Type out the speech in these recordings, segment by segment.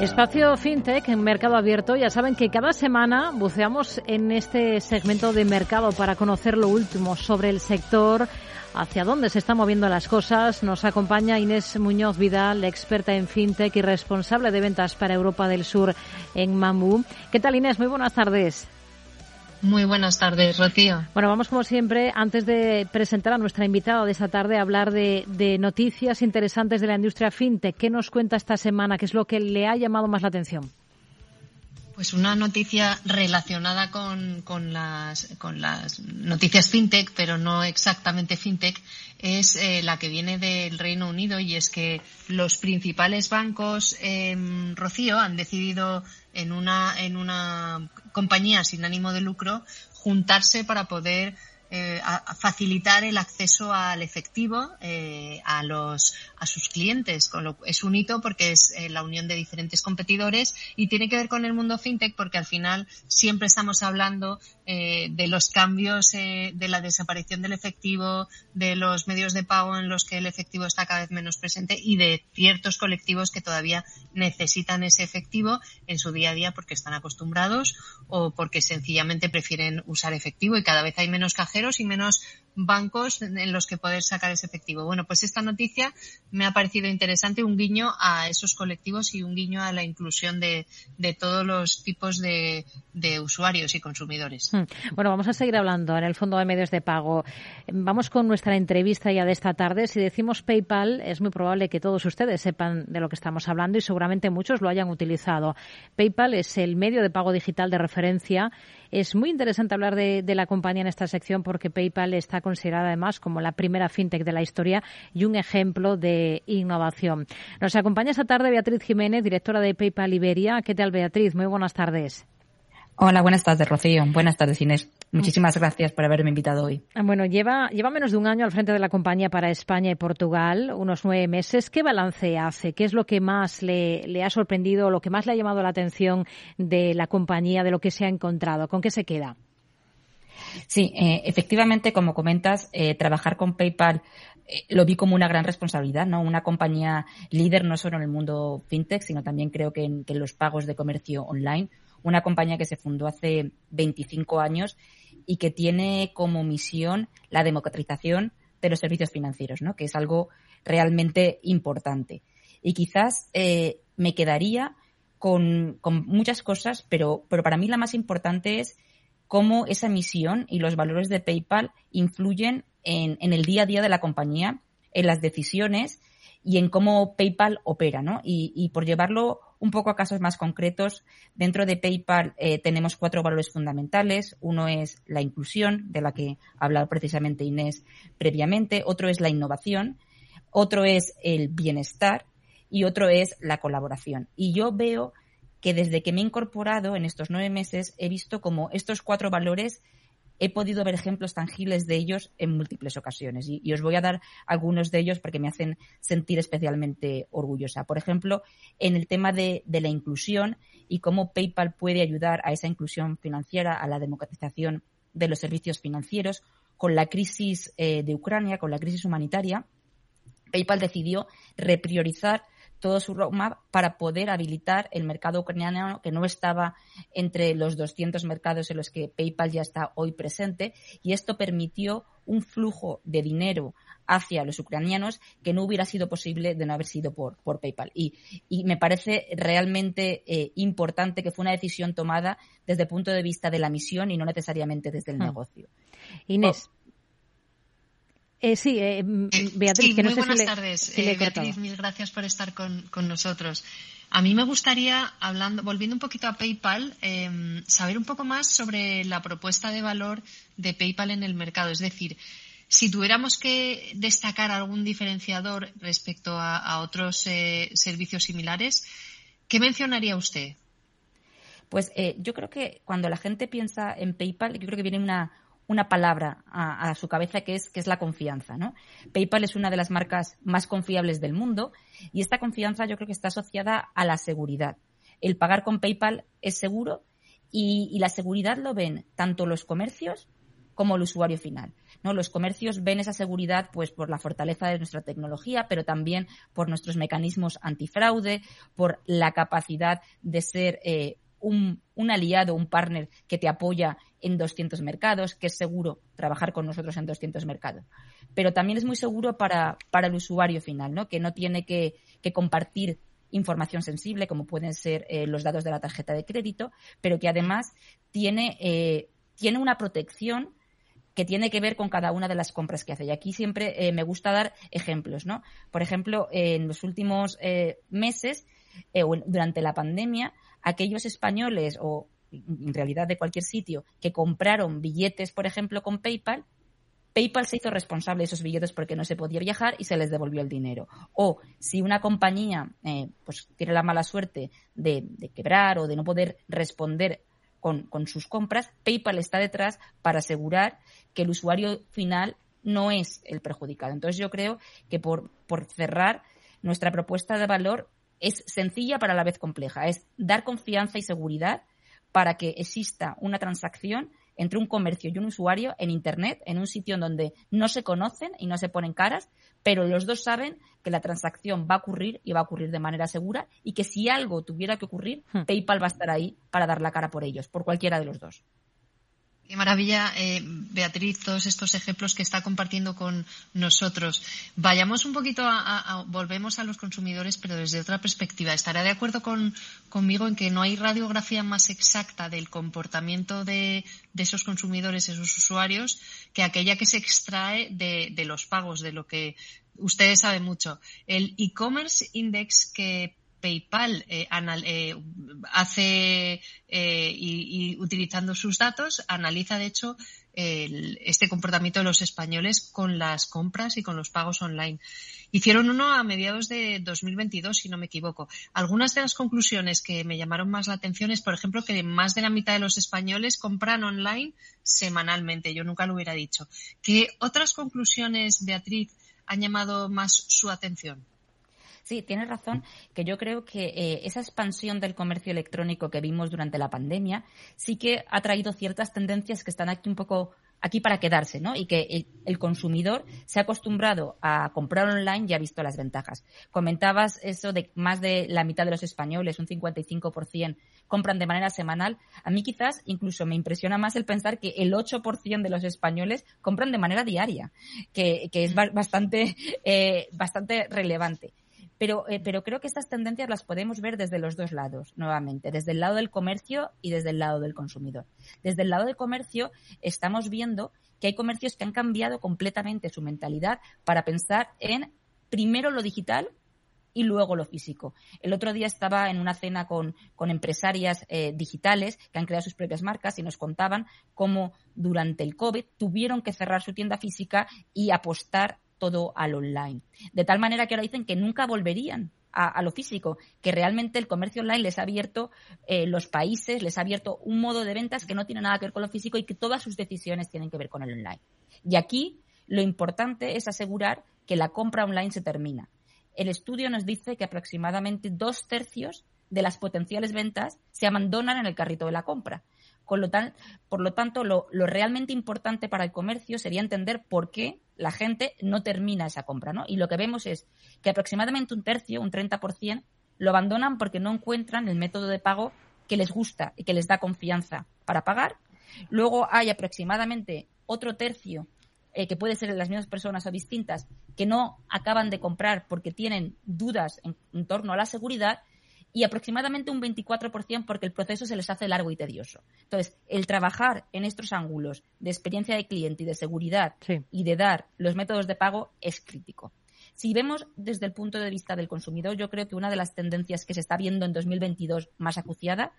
Espacio FinTech en Mercado Abierto. Ya saben que cada semana buceamos en este segmento de mercado para conocer lo último sobre el sector, hacia dónde se están moviendo las cosas. Nos acompaña Inés Muñoz Vidal, experta en FinTech y responsable de ventas para Europa del Sur en Mamú. ¿Qué tal Inés? Muy buenas tardes. Muy buenas tardes, Rocío. Bueno, vamos como siempre, antes de presentar a nuestra invitada de esta tarde, a hablar de, de, noticias interesantes de la industria fintech. ¿Qué nos cuenta esta semana? ¿Qué es lo que le ha llamado más la atención? Pues una noticia relacionada con, con, las, con las noticias fintech, pero no exactamente fintech, es eh, la que viene del Reino Unido y es que los principales bancos, eh, Rocío, han decidido en una, en una compañía sin ánimo de lucro juntarse para poder eh, facilitar el acceso al efectivo eh, a los a sus clientes. Con lo, es un hito porque es eh, la unión de diferentes competidores y tiene que ver con el mundo fintech porque al final siempre estamos hablando eh, de los cambios eh, de la desaparición del efectivo, de los medios de pago en los que el efectivo está cada vez menos presente y de ciertos colectivos que todavía necesitan ese efectivo en su día a día porque están acostumbrados o porque sencillamente prefieren usar efectivo y cada vez hay menos cajeros y menos bancos en los que poder sacar ese efectivo. Bueno, pues esta noticia me ha parecido interesante, un guiño a esos colectivos y un guiño a la inclusión de, de todos los tipos de, de, usuarios y consumidores. Hmm. Bueno, vamos a seguir hablando en el Fondo de Medios de Pago. Vamos con nuestra entrevista ya de esta tarde. Si decimos PayPal, es muy probable que todos ustedes sepan de lo que estamos hablando y seguramente muchos lo hayan utilizado. PayPal es el medio de pago digital de referencia es muy interesante hablar de, de, la compañía en esta sección porque PayPal está considerada además como la primera fintech de la historia y un ejemplo de innovación. Nos acompaña esta tarde Beatriz Jiménez, directora de PayPal Iberia. ¿Qué tal, Beatriz? Muy buenas tardes. Hola, buenas tardes, Rocío. Buenas tardes, Inés. Muchísimas gracias por haberme invitado hoy. Bueno, lleva, lleva menos de un año al frente de la compañía para España y Portugal, unos nueve meses. ¿Qué balance hace? ¿Qué es lo que más le, le ha sorprendido, lo que más le ha llamado la atención de la compañía, de lo que se ha encontrado? ¿Con qué se queda? Sí, eh, efectivamente, como comentas, eh, trabajar con PayPal eh, lo vi como una gran responsabilidad, ¿no? Una compañía líder no solo en el mundo fintech, sino también creo que en, los pagos de comercio online una compañía que se fundó hace 25 años y que tiene como misión la democratización de los servicios financieros, ¿no? que es algo realmente importante. Y quizás me quedaría con, con, muchas cosas, pero, pero para mí la más importante es cómo esa misión y los valores de PayPal influyen en, el día a día de la compañía, en las decisiones y en cómo PayPal opera, ¿no? Y, y por llevarlo un poco a casos más concretos, dentro de PayPal eh, tenemos cuatro valores fundamentales. Uno es la inclusión, de la que ha hablado precisamente Inés previamente. Otro es la innovación. Otro es el bienestar. Y otro es la colaboración. Y yo veo que desde que me he incorporado en estos nueve meses he visto como estos cuatro valores he podido ver ejemplos tangibles de ellos en múltiples ocasiones y, os voy a dar algunos de ellos porque me hacen sentir especialmente orgullosa. Por ejemplo, en el tema de, de la inclusión y cómo PayPal puede ayudar a esa inclusión financiera, a la democratización de los servicios financieros, con la crisis eh, de Ucrania, con la crisis humanitaria, PayPal decidió repriorizar todo su roadmap para poder habilitar el mercado ucraniano que no estaba entre los 200 mercados en los que PayPal ya está hoy presente y esto permitió un flujo de dinero hacia los ucranianos que no hubiera sido posible de no haber sido por, por PayPal. Y, y, me parece realmente eh, importante que fue una decisión tomada desde el punto de vista de la misión y no necesariamente desde el hmm. negocio. Inés. Oh. Eh, sí, eh, Beatriz, sí, que no muy sé buenas si le, tardes, si eh, Beatriz, mil gracias por estar con, con, nosotros. A mí me gustaría, hablando, volviendo un poquito a PayPal, eh, saber un poco más sobre la propuesta de valor de PayPal en el mercado. Es decir, si tuviéramos que destacar algún diferenciador respecto a, a otros eh, servicios similares, ¿qué mencionaría usted? Pues eh, yo creo que cuando la gente piensa en PayPal, yo creo que viene una, una palabra a, su cabeza que es, que es la confianza, ¿no? PayPal es una de las marcas más confiables del mundo y esta confianza yo creo que está asociada a la seguridad. El pagar con PayPal es seguro y, y la seguridad lo ven tanto los comercios como el usuario final. ¿no? Los comercios ven esa seguridad pues por la fortaleza de nuestra tecnología, pero también por nuestros mecanismos antifraude, por la capacidad de ser eh, un, aliado, un partner que te apoya en 200 mercados, que es seguro trabajar con nosotros en 200 mercados. Pero también es muy seguro para, para el usuario final, ¿no? que no tiene que, compartir información sensible, como pueden ser eh, los datos de la tarjeta de crédito, pero que además tiene, eh, tiene una protección que tiene que ver con cada una de las compras que hace. Y aquí siempre eh, me gusta dar ejemplos, ¿no? Por ejemplo, en los últimos meses, durante la pandemia, aquellos españoles o en realidad de cualquier sitio que compraron billetes, por ejemplo, con PayPal, PayPal se hizo responsable de esos billetes porque no se podía viajar y se les devolvió el dinero. O si una compañía eh, pues tiene la mala suerte de, quebrar o de no poder responder con, con, sus compras, PayPal está detrás para asegurar que el usuario final no es el perjudicado. Entonces yo creo que por, por cerrar, nuestra propuesta de valor es sencilla para la vez compleja. Es dar confianza y seguridad para que exista una transacción entre un comercio y un usuario en Internet, en un sitio en donde no se conocen y no se ponen caras, pero los dos saben que la transacción va a ocurrir y va a ocurrir de manera segura y que si algo tuviera que ocurrir, hmm. PayPal va a estar ahí para dar la cara por ellos, por cualquiera de los dos. Qué maravilla, eh, Beatriz, todos estos ejemplos que está compartiendo con nosotros. Vayamos un poquito a, volvemos a los consumidores, pero desde otra perspectiva. Estará de acuerdo conmigo en que no hay radiografía más exacta del comportamiento de, esos consumidores, esos usuarios, que aquella que se extrae de, de los pagos, de lo que ustedes saben mucho. El e-commerce index que PayPal eh, eh, hace eh, y, utilizando sus datos analiza de hecho este comportamiento de los españoles con las compras y con los pagos online. Hicieron uno a mediados de 2022, si no me equivoco. Algunas de las conclusiones que me llamaron más la atención es, por ejemplo, que más de la mitad de los españoles compran online semanalmente. Yo nunca lo hubiera dicho. ¿Qué otras conclusiones, Beatriz, han llamado más su atención? Sí, tienes razón, que yo creo que eh, esa expansión del comercio electrónico que vimos durante la pandemia sí que ha traído ciertas tendencias que están aquí un poco aquí para quedarse, ¿no? Y que el, consumidor se ha acostumbrado a comprar online y ha visto las ventajas. Comentabas eso de más de la mitad de los españoles, un 55%, compran de manera semanal. A mí quizás incluso me impresiona más el pensar que el 8% de los españoles compran de manera diaria, que, que es bastante, eh, bastante relevante. Pero, eh, pero creo que estas tendencias las podemos ver desde los dos lados, nuevamente, desde el lado del comercio y desde el lado del consumidor. Desde el lado del comercio estamos viendo que hay comercios que han cambiado completamente su mentalidad para pensar en primero lo digital y luego lo físico. El otro día estaba en una cena con, empresarias eh, digitales que han creado sus propias marcas y nos contaban cómo durante el COVID tuvieron que cerrar su tienda física y apostar todo al online. De tal manera que ahora dicen que nunca volverían a, lo físico, que realmente el comercio online les ha abierto eh, los países, les ha abierto un modo de ventas que no tiene nada que ver con lo físico y que todas sus decisiones tienen que ver con el online. Y aquí lo importante es asegurar que la compra online se termina. El estudio nos dice que aproximadamente dos tercios de las potenciales ventas se abandonan en el carrito de la compra por lo tanto, lo, realmente importante para el comercio sería entender por qué la gente no termina esa compra, ¿no? Y lo que vemos es que aproximadamente un tercio, un 30%, lo abandonan porque no encuentran el método de pago que les gusta y que les da confianza para pagar. Luego hay aproximadamente otro tercio, eh, que puede ser las mismas personas o distintas, que no acaban de comprar porque tienen dudas en torno a la seguridad y aproximadamente un 24% porque el proceso se les hace largo y tedioso. Entonces, el trabajar en estos ángulos de experiencia de cliente y de seguridad y de dar los métodos de pago es crítico. Si vemos desde el punto de vista del consumidor, yo creo que una de las tendencias que se está viendo en 2022 más acuciada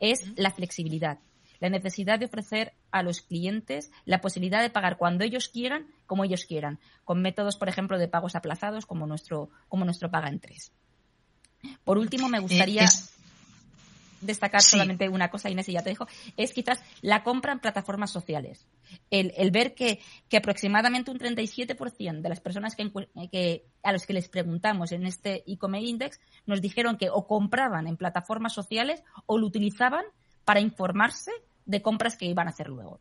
es la flexibilidad, la necesidad de ofrecer a los clientes la posibilidad de pagar cuando ellos quieran, como ellos quieran, con métodos, por ejemplo, de pagos aplazados como nuestro, como nuestro paga en tres. Por último, me gustaría eh, destacar solamente una cosa, Inés, y ya te dejo, es quizás la compra en plataformas sociales. El, ver que, aproximadamente un 37% de las personas que, a los que les preguntamos en este e-commerce index nos dijeron que o compraban en plataformas sociales o lo utilizaban para informarse de compras que iban a hacer luego.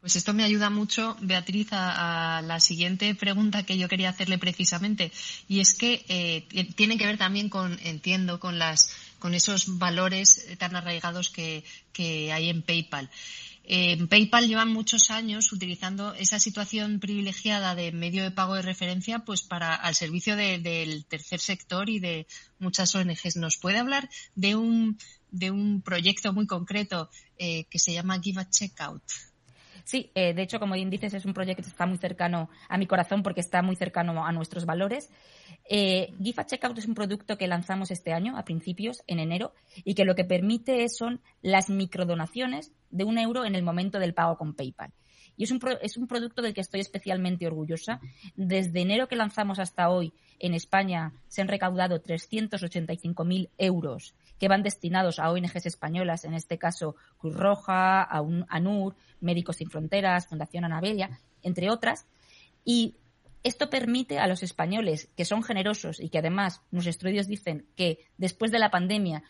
Pues esto me ayuda mucho, Beatriz, a, la siguiente pregunta que yo quería hacerle precisamente. Y es que eh, tiene que ver también con, entiendo, con las con esos valores tan arraigados que, que hay en PayPal. En PayPal llevan muchos años utilizando esa situación privilegiada de medio de pago de referencia pues para al servicio del tercer sector y de muchas ONGs. ¿Nos puede hablar de un, de un proyecto muy concreto eh, que se llama Give a Checkout? Sí, eh, de hecho, como bien dices, es un proyecto que está muy cercano a mi corazón porque está muy cercano a nuestros valores. Eh, Gifa Checkout es un producto que lanzamos este año, a principios, en enero, y que lo que permite son las microdonaciones de un euro en el momento del pago con PayPal. Y es un, es un producto del que estoy especialmente orgullosa. Desde enero que lanzamos hasta hoy, en España se han recaudado 385.000 euros que van destinados a ONGs españolas, en este caso Cruz Roja, ANUR, Médicos Sin Fronteras, Fundación Anabelia, entre otras. Y esto permite a los españoles, que son generosos y que además nuestros estudios dicen que después de la pandemia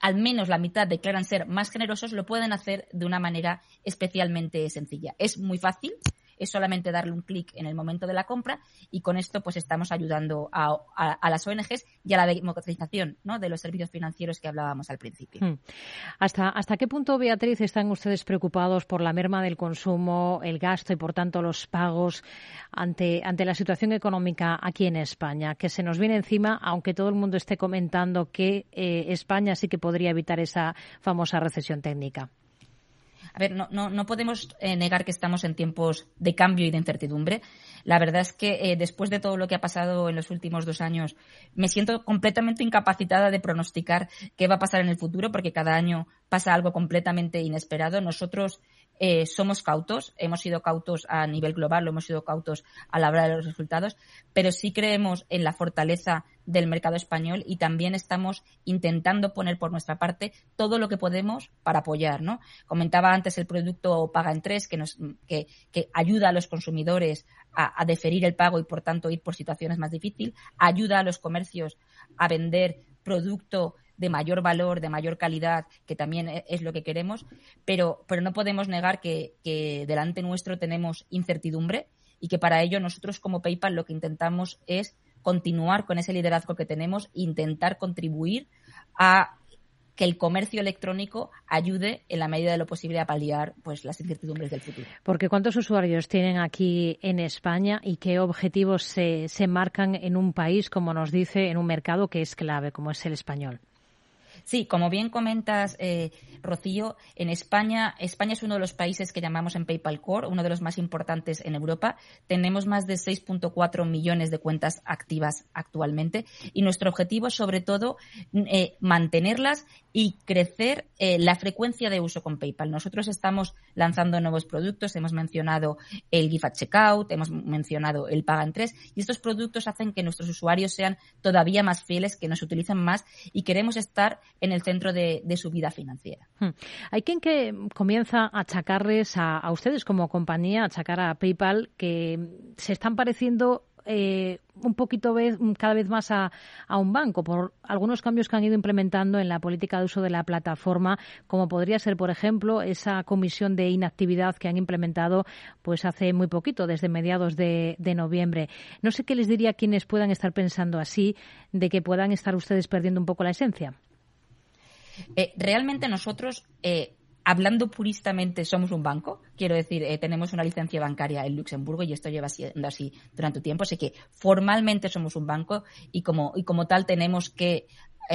al menos la mitad declaran ser más generosos, lo pueden hacer de una manera especialmente sencilla. Es muy fácil, es solamente darle un clic en el momento de la compra y con esto pues estamos ayudando a, las ONGs y a la democratización ¿no? de los servicios financieros que hablábamos al principio. Hmm. ¿Hasta, ¿Hasta qué punto, Beatriz, están ustedes preocupados por la merma del consumo, el gasto y, por tanto, los pagos ante, ante la situación económica aquí en España, que se nos viene encima, aunque todo el mundo esté comentando que eh, España sí que podría evitar esa famosa recesión técnica? A ver, no, no, no podemos eh, negar que estamos en tiempos de cambio y de incertidumbre. La verdad es que eh, después de todo lo que ha pasado en los últimos dos años, me siento completamente incapacitada de pronosticar qué va a pasar en el futuro, porque cada año pasa algo completamente inesperado. Nosotros eh, somos cautos, hemos sido cautos a nivel global, lo hemos sido cautos a la hora de los resultados, pero sí creemos en la fortaleza del mercado español y también estamos intentando poner por nuestra parte todo lo que podemos para apoyar, ¿no? Comentaba antes el producto Paga en Tres, que, nos, que, que ayuda a los consumidores a, a, deferir el pago y, por tanto, ir por situaciones más difíciles, ayuda a los comercios a vender producto de mayor valor, de mayor calidad, que también e, es lo que queremos, pero, pero no podemos negar que, que delante nuestro tenemos incertidumbre y que para ello nosotros como PayPal lo que intentamos es continuar con ese liderazgo que tenemos, intentar contribuir a que el comercio electrónico ayude en la medida de lo posible a paliar pues las incertidumbres del futuro. Porque ¿cuántos usuarios tienen aquí en España y qué objetivos se, se marcan en un país, como nos dice, en un mercado que es clave, como es el español? Sí, como bien comentas, eh, Rocío, en España, España es uno de los países que llamamos en PayPal Core, uno de los más importantes en Europa. Tenemos más de 6.4 millones de cuentas activas actualmente y nuestro objetivo es sobre todo eh, mantenerlas y crecer eh, la frecuencia de uso con PayPal. Nosotros estamos lanzando nuevos productos, hemos mencionado el Gift Checkout, hemos mencionado el Paga en 3 y estos productos hacen que nuestros usuarios sean todavía más fieles, que nos utilicen más y queremos estar en el centro de, su vida financiera. Hmm. Hay quien que comienza a achacarles a, a ustedes como compañía, a achacar a PayPal, que se están pareciendo eh, un poquito vez, cada vez más a, un banco por algunos cambios que han ido implementando en la política de uso de la plataforma, como podría ser, por ejemplo, esa comisión de inactividad que han implementado pues hace muy poquito, desde mediados de, noviembre. No sé qué les diría a quienes puedan estar pensando así, de que puedan estar ustedes perdiendo un poco la esencia. Eh, realmente nosotros, eh, hablando puristamente, somos un banco. Quiero decir, eh, tenemos una licencia bancaria en Luxemburgo y esto lleva siendo así durante tiempo. Así que formalmente somos un banco y como, y como tal tenemos que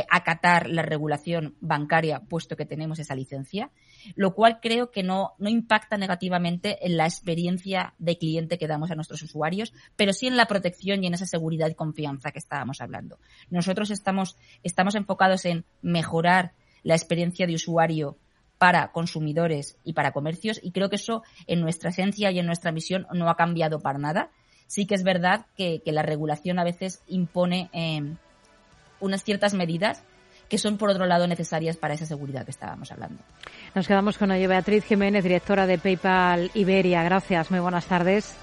acatar la regulación bancaria puesto que tenemos esa licencia, lo cual creo que no, no impacta negativamente en la experiencia de cliente que damos a nuestros usuarios, pero sí en la protección y en esa seguridad y confianza que estábamos hablando. Nosotros estamos, estamos enfocados en mejorar la experiencia de usuario para consumidores y para comercios y creo que eso en nuestra esencia y en nuestra misión no ha cambiado para nada. Sí que es verdad que, la regulación a veces impone eh, unas ciertas medidas que son por otro lado necesarias para esa seguridad que estábamos hablando. Nos quedamos con ello. Beatriz Jiménez, directora de PayPal Iberia. Gracias, muy buenas tardes.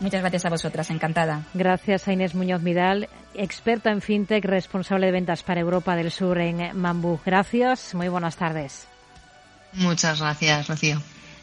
Muchas gracias a vosotras, encantada. Gracias a Inés Muñoz Midal, experta en fintech, responsable de ventas para Europa del Sur en Mambú. Gracias, muy buenas tardes. Muchas gracias, Rocío.